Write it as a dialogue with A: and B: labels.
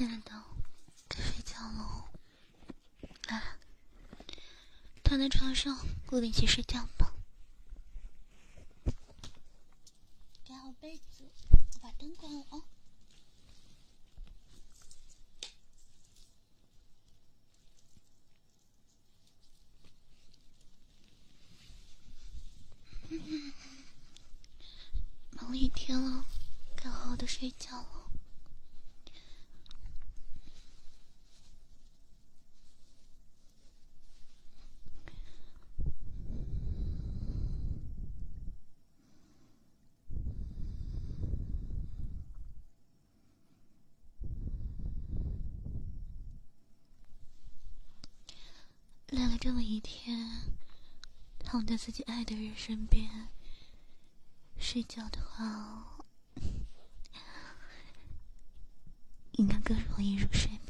A: 亲爱的，该睡觉喽。来，躺在床上，跟我一起睡觉。盖好被子，把灯关了啊。忙了一天了，该好好的睡觉了。累了这么一天，躺在自己爱的人身边睡觉的话，应该更容易入睡吧？